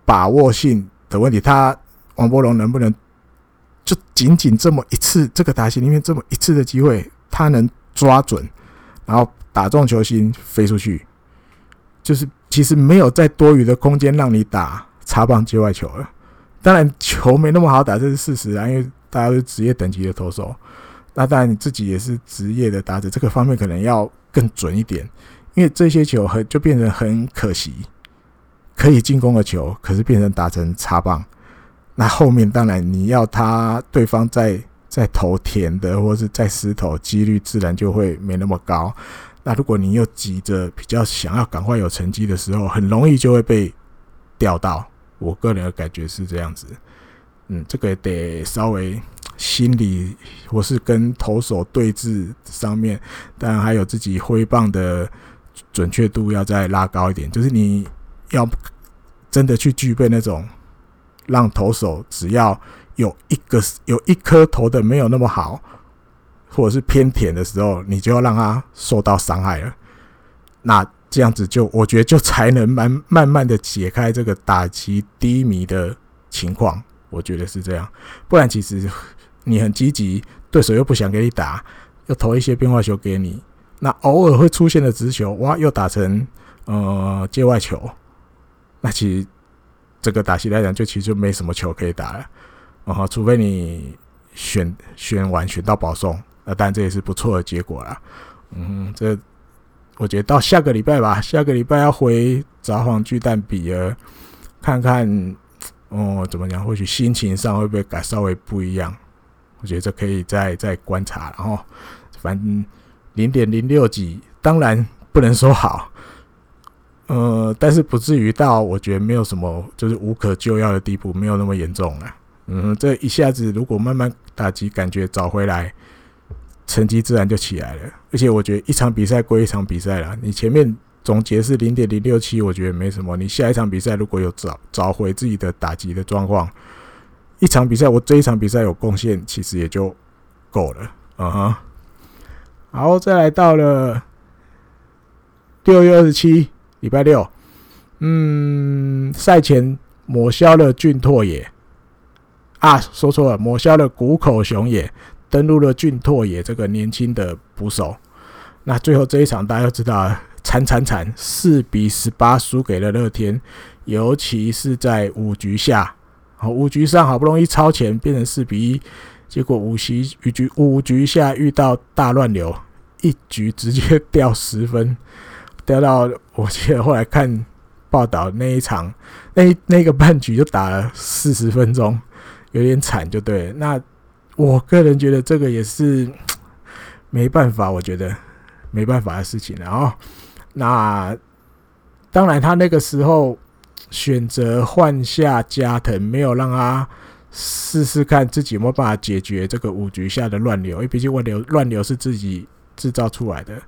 把握性的问题。他王柏融能不能就仅仅这么一次这个打席里面这么一次的机会，他能抓准，然后打中球心飞出去，就是。其实没有再多余的空间让你打插棒接外球了。当然球没那么好打，这是事实啊，因为大家都是职业等级的投手。那当然你自己也是职业的打者，这个方面可能要更准一点。因为这些球很就变成很可惜，可以进攻的球，可是变成打成插棒。那后面当然你要他对方在在投甜的，或是再失投，几率自然就会没那么高。那如果你又急着比较想要赶快有成绩的时候，很容易就会被钓到。我个人的感觉是这样子，嗯，这个得稍微心理或是跟投手对峙上面，当然还有自己挥棒的准确度要再拉高一点。就是你要真的去具备那种让投手只要有一个有一颗投的没有那么好。或者是偏甜的时候，你就要让他受到伤害了。那这样子就，我觉得就才能慢慢慢的解开这个打击低迷的情况。我觉得是这样，不然其实你很积极，对手又不想给你打，又投一些变化球给你，那偶尔会出现的直球，哇，又打成呃界外球，那其实这个打击来讲，就其实就没什么球可以打了。然后，除非你选选完选到保送。那当然这也是不错的结果啦。嗯，这我觉得到下个礼拜吧，下个礼拜要回札幌巨蛋比了，看看哦怎么讲，或许心情上会不会改稍微不一样。我觉得这可以再再观察，然后反正零点零六几，当然不能说好，呃，但是不至于到我觉得没有什么就是无可救药的地步，没有那么严重了。嗯，这一下子如果慢慢打击，感觉找回来，成绩自然就起来了。而且我觉得一场比赛归一场比赛啦，你前面总结是零点零六七，我觉得没什么。你下一场比赛如果有找找回自己的打击的状况，一场比赛我这一场比赛有贡献，其实也就够了。嗯哼，好，再来到了六月二十七，礼拜六，嗯，赛前抹消了俊拓也。啊，说错了，抹消了谷口雄也，登陆了俊拓也这个年轻的捕手。那最后这一场大家都知道，惨惨惨，四比十八输给了乐天，尤其是在五局下，好五局上好不容易超前变成四比一，结果五局五局五局下遇到大乱流，一局直接掉十分，掉到我记得后来看报道那一场那那个半局就打了四十分钟。有点惨，就对。那我个人觉得这个也是 没办法，我觉得没办法的事情。然后，那当然他那个时候选择换下加藤，没有让他试试看自己有没有办法解决这个五局下的乱流，因为毕竟乱流乱流是自己制造出来的。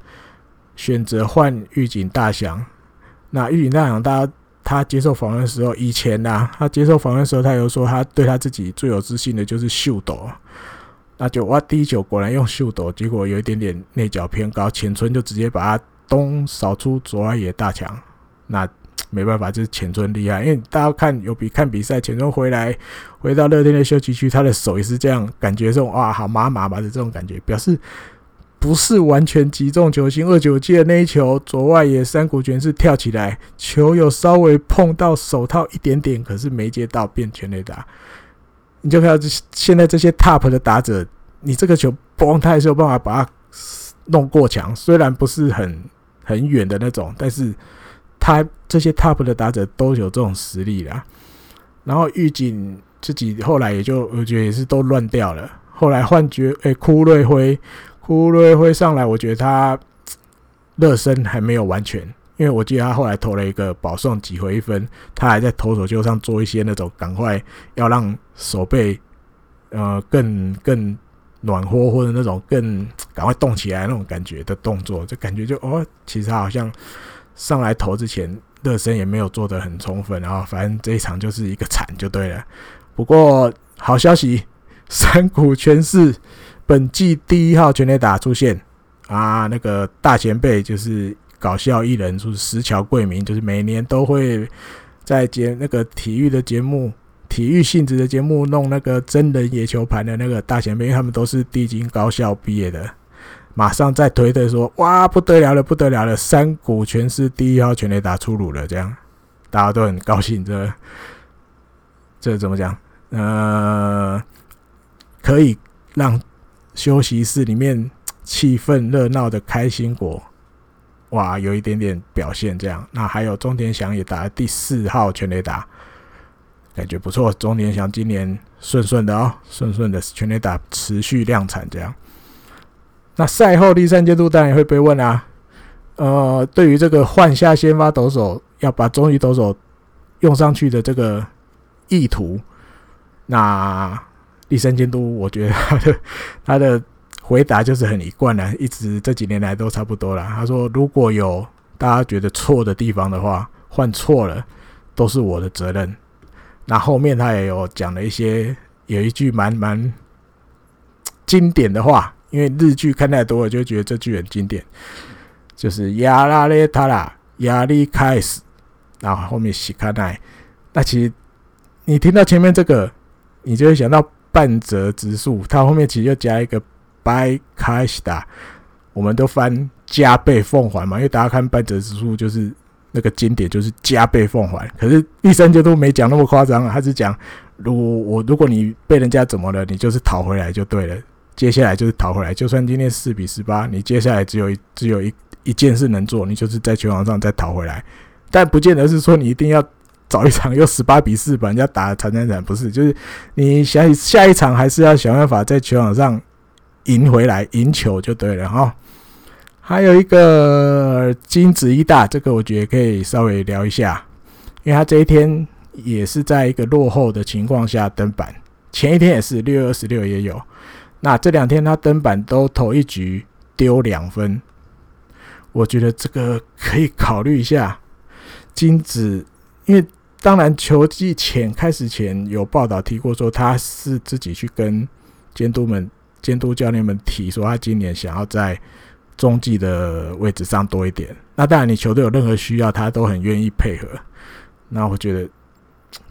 选择换玉井大翔，那玉井大翔大家。他接受访问的时候，以前呐、啊，他接受访问时候，他有说他对他自己最有自信的就是秀斗，那就哇，第一球果然用秀斗，结果有一点点内角偏高，浅村就直接把他东扫出左外野大墙，那没办法，就是浅村厉害，因为大家看有比看比赛，浅村回来回到乐天的休息区，他的手也是这样，感觉这种哇，好麻麻麻的这种感觉，表示。不是完全击中球心，二九记的那一球左外野山谷全是跳起来，球有稍微碰到手套一点点，可是没接到，变全垒打。你就看到这现在这些 top 的打者，你这个球嘣，他还是有办法把它弄过墙，虽然不是很很远的那种，但是他这些 top 的打者都有这种实力啦。然后玉井自己后来也就我觉得也是都乱掉了，后来换角诶，枯瑞辉。乌瑞会上来，我觉得他热身还没有完全，因为我记得他后来投了一个保送几回分，他还在投手丘上做一些那种赶快要让手背呃更更暖和或者那种更赶快动起来那种感觉的动作，就感觉就哦，其实他好像上来投之前热身也没有做得很充分，然后反正这一场就是一个惨就对了。不过好消息，山谷全是。本季第一号全垒打出现啊！那个大前辈就是搞笑艺人，就是石桥贵明，就是每年都会在节那个体育的节目、体育性质的节目弄那个真人野球盘的那个大前辈，因为他们都是帝京高校毕业的，马上在推特说：“哇，不得了了，不得了了！山谷全是第一号全垒打出炉了。”这样大家都很高兴。这这怎么讲？呃，可以让。休息室里面气氛热闹的开心果，哇，有一点点表现这样。那还有中田翔也打了第四号全垒打，感觉不错。中田翔今年顺顺的哦，顺顺的全垒打持续量产这样。那赛后第三阶段当然也会被问啊，呃，对于这个换下先发投手要把中一投手用上去的这个意图，那。第三监督，我觉得他的他的回答就是很一贯的，一直这几年来都差不多了。他说：“如果有大家觉得错的地方的话，换错了都是我的责任。”那后面他也有讲了一些，有一句蛮蛮经典的话，因为日剧看太多了，就觉得这句很经典，就是“压拉列塔拉压力开始”，然后后面西卡奈。那其实你听到前面这个，你就会想到。半泽直树，他后面其实就加一个 by Kashida，我们都翻加倍奉还嘛，因为大家看半泽直树就是那个经典，就是加倍奉还。可是第三节都没讲那么夸张啊，他是讲如果我如果你被人家怎么了，你就是讨回来就对了，接下来就是讨回来。就算今天四比十八，你接下来只有一只有一一件事能做，你就是在球场上再讨回来，但不见得是说你一定要。早一场又十八比四把人家打惨惨惨，不是，就是你想下一场还是要想办法在球场上赢回来，赢球就对了哈。还有一个金子一大，这个我觉得可以稍微聊一下，因为他这一天也是在一个落后的情况下登板，前一天也是六月二十六也有，那这两天他登板都投一局丢两分，我觉得这个可以考虑一下金子，因为当然球季前开始前有报道提过说他是自己去跟监督们、监督教练们提说他今年想要在。中继的位置上多一点，那当然你球队有任何需要，他都很愿意配合。那我觉得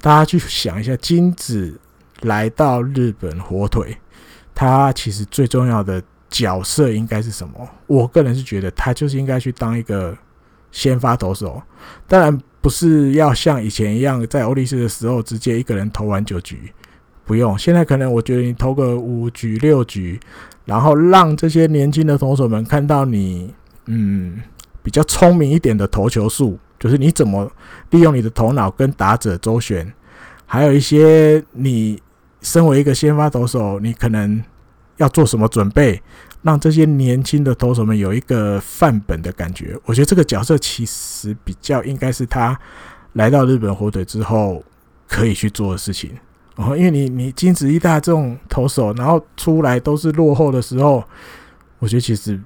大家去想一下，金子来到日本火腿，他其实最重要的角色应该是什么？我个人是觉得他就是应该去当一个先发投手，当然不是要像以前一样在欧力士的时候直接一个人投完九局，不用。现在可能我觉得你投个五局六局。然后让这些年轻的投手们看到你，嗯，比较聪明一点的投球术，就是你怎么利用你的头脑跟打者周旋，还有一些你身为一个先发投手，你可能要做什么准备，让这些年轻的投手们有一个范本的感觉。我觉得这个角色其实比较应该是他来到日本火腿之后可以去做的事情。哦，因为你你金子一大这种投手，然后出来都是落后的时候，我觉得其实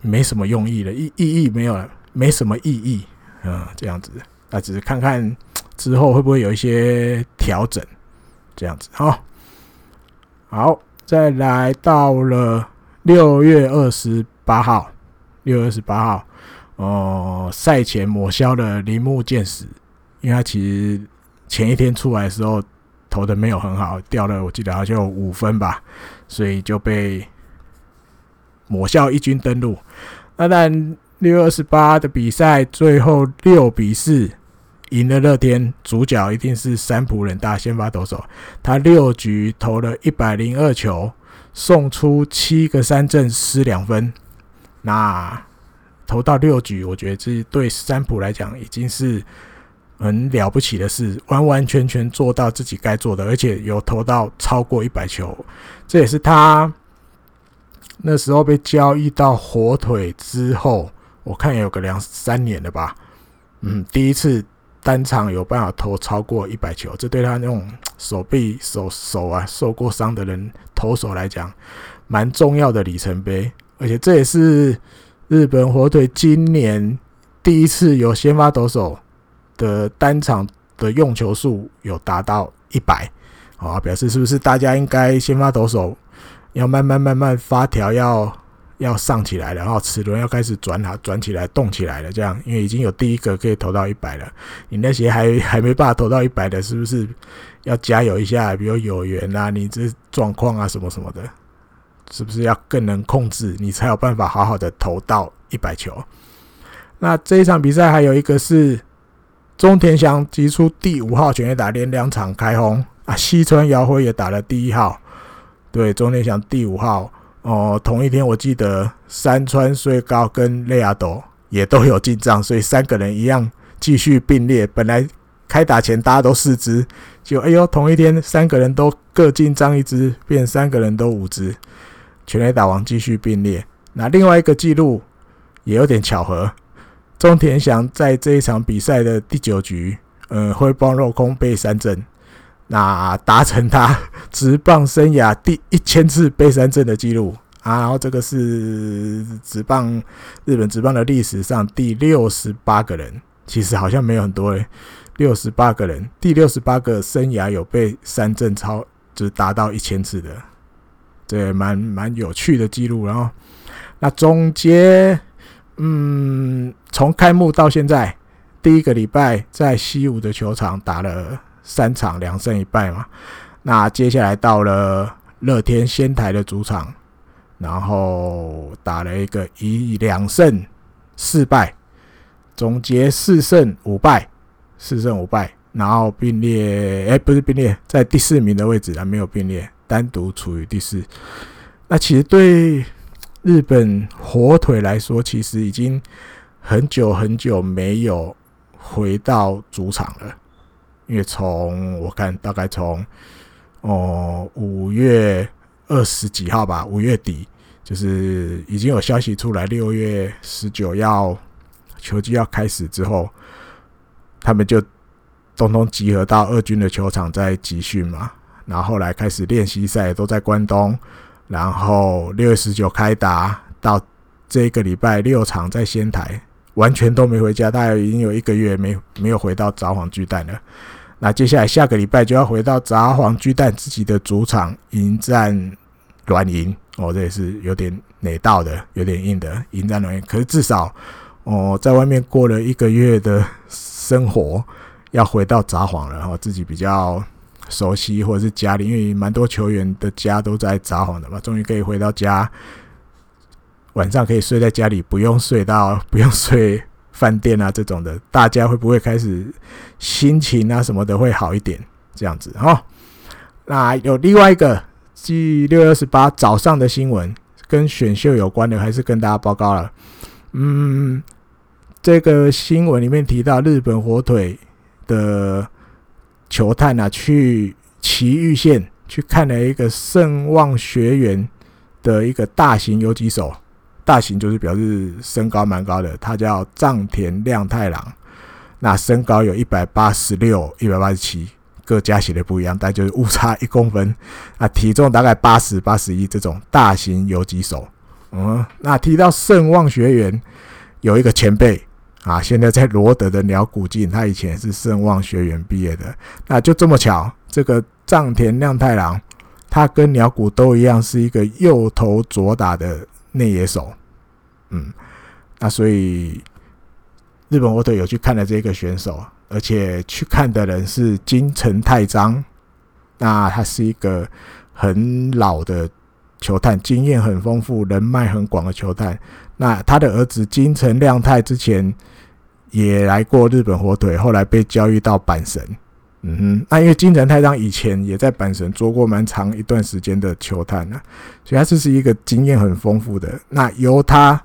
没什么用意了，意意义没有了，没什么意义，嗯，这样子，那只是看看之后会不会有一些调整，这样子，好，好，再来到了六月二十八号，六月二十八号，哦，赛前抹消了铃木健史，因为他其实前一天出来的时候。投的没有很好，掉了，我记得好像有五分吧，所以就被抹消一军登录。那但六月二十八的比赛最后六比四赢了乐天，主角一定是三浦人大先发投手，他六局投了一百零二球，送出七个三振失两分。那投到六局，我觉得这对三浦来讲已经是。很了不起的事，完完全全做到自己该做的，而且有投到超过一百球，这也是他那时候被交易到火腿之后，我看也有个两三年了吧，嗯，第一次单场有办法投超过一百球，这对他那种 手臂手手啊受过伤的人投手来讲，蛮重要的里程碑，而且这也是日本火腿今年第一次有先发投手。的单场的用球数有达到一百，啊，表示是不是大家应该先发投手要慢慢慢慢发条要要上起来，然后齿轮要开始转好转起来动起来了，这样，因为已经有第一个可以投到一百了，你那些还 还没办法投到一百的，是不是要加油一下？比如有缘啊，你这状况啊什么什么的，是不是要更能控制，你才有办法好好的投到一百球？那这一场比赛还有一个是。中田翔击出第五号全垒打，连两场开轰啊！西川遥辉也打了第一号，对，中田翔第五号哦。同一天，我记得山川穗高跟雷亚斗也都有进账，所以三个人一样继续并列。本来开打前大家都四支，就哎呦，同一天三个人都各进账一支，变三个人都五支，全垒打王继续并列。那另外一个记录也有点巧合。中田翔在这一场比赛的第九局，呃，挥棒落空被三振，那达成他 职棒生涯第一千次被三振的记录啊！然后这个是职棒日本职棒的历史上第六十八个人，其实好像没有很多诶，六十八个人，第六十八个生涯有被三振超，就是达到一千次的，对，蛮蛮有趣的记录。然后那总结。嗯，从开幕到现在，第一个礼拜在西武的球场打了三场，两胜一败嘛。那接下来到了乐天仙台的主场，然后打了一个以两胜四败，总结四胜五败，四胜五败，然后并列，哎，不是并列，在第四名的位置，还没有并列，单独处于第四。那其实对。日本火腿来说，其实已经很久很久没有回到主场了，因为从我看大概从哦五月二十几号吧，五月底就是已经有消息出来，六月十九要球季要开始之后，他们就通通集合到二军的球场在集训嘛。然后后来开始练习赛都在关东，然后六月十九开打，到这个礼拜六场在仙台，完全都没回家，大概已经有一个月没没有回到札幌巨蛋了。那接下来下个礼拜就要回到札幌巨蛋自己的主场迎战软银哦，这也是有点累到的，有点硬的迎战软银。可是至少哦，在外面过了一个月的生活，要回到札幌了，然后自己比较。熟悉或者是家里，因为蛮多球员的家都在札幌的嘛，终于可以回到家，晚上可以睡在家里，不用睡到不用睡饭店啊这种的，大家会不会开始心情啊什么的会好一点？这样子哈。那有另外一个，即六月二十八早上的新闻，跟选秀有关的，还是跟大家报告了。嗯，这个新闻里面提到日本火腿的。球探啊，去埼玉县去看了一个圣望学园的一个大型游击手，大型就是表示身高蛮高的，他叫藏田亮太郎。那身高有一百八十六、一百八十七，各家写的不一样，但就是误差一公分。啊，体重大概八十、八十一这种大型游击手。嗯，那提到圣望学员，有一个前辈。啊，现在在罗德的鸟谷进，他以前是圣望学员毕业的。那就这么巧，这个藏田亮太郎，他跟鸟谷都一样，是一个右投左打的内野手。嗯，那所以日本火腿有去看了这个选手，而且去看的人是金城太章。那他是一个很老的球探，经验很丰富、人脉很广的球探。那他的儿子金城亮太之前。也来过日本火腿，后来被交易到阪神。嗯哼，那因为金城太郎以前也在阪神做过蛮长一段时间的球探呢，所以他这是一个经验很丰富的。那由他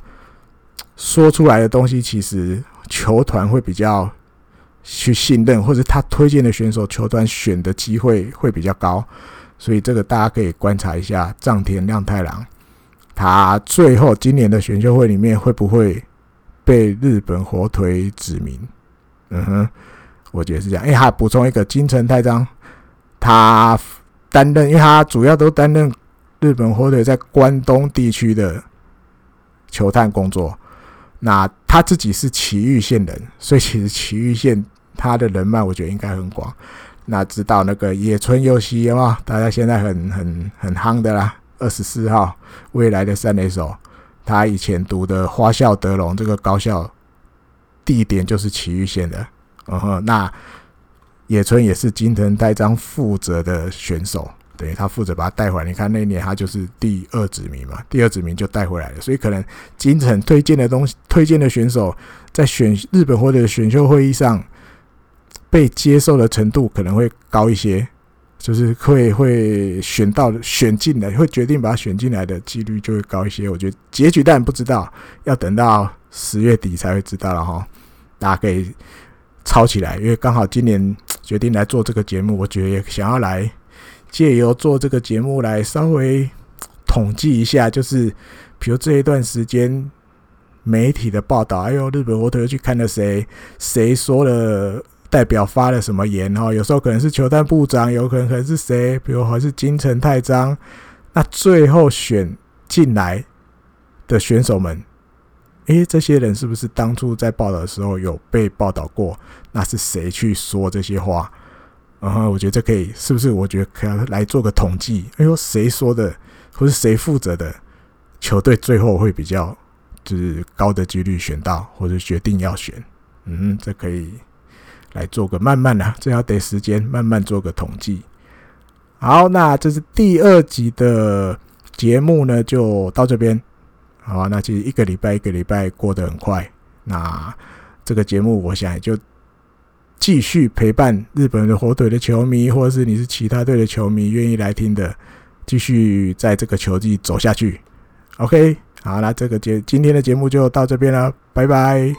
说出来的东西，其实球团会比较去信任，或者他推荐的选手，球团选的机会会比较高。所以这个大家可以观察一下，藏田亮太郎，他最后今年的选秀会里面会不会？被日本火腿指名，嗯哼，我觉得是这样。哎，还补充一个，金城太章，他担任，因为他主要都担任日本火腿在关东地区的球探工作。那他自己是埼玉县人，所以其实埼玉县他的人脉，我觉得应该很广。那知道那个野村佑希啊，大家现在很很很夯的啦，二十四号未来的三垒手。他以前读的花咲德龙这个高校，地点就是埼玉县的。嗯哼，那野村也是金城太章负责的选手，对，他负责把他带回来。你看那一年他就是第二指名嘛，第二指名就带回来了。所以可能金城推荐的东西，推荐的选手在选日本或者选秀会议上被接受的程度可能会高一些。就是会会选到选进来，会决定把他选进来的几率就会高一些。我觉得结局当然不知道，要等到十月底才会知道了哈。大家可以抄起来，因为刚好今年决定来做这个节目，我觉得也想要来借由做这个节目来稍微统计一下，就是比如这一段时间媒体的报道，哎呦，日本火腿又去看了谁，谁说了。代表发了什么言哈？有时候可能是球探部长，有可能可能是谁，比如还是金城太章。那最后选进来的选手们，诶，这些人是不是当初在报道的时候有被报道过？那是谁去说这些话？然后我觉得这可以，是不是？我觉得可以来做个统计。哎呦，谁说的，或是谁负责的球队最后会比较就是高的几率选到，或者决定要选？嗯，这可以。来做个慢慢的，这要得时间，慢慢做个统计。好，那这是第二集的节目呢，就到这边。好，那其实一个礼拜一个礼拜过得很快。那这个节目，我想就继续陪伴日本的火腿的球迷，或者是你是其他队的球迷，愿意来听的，继续在这个球季走下去。OK，好，那这个节今天的节目就到这边了，拜拜。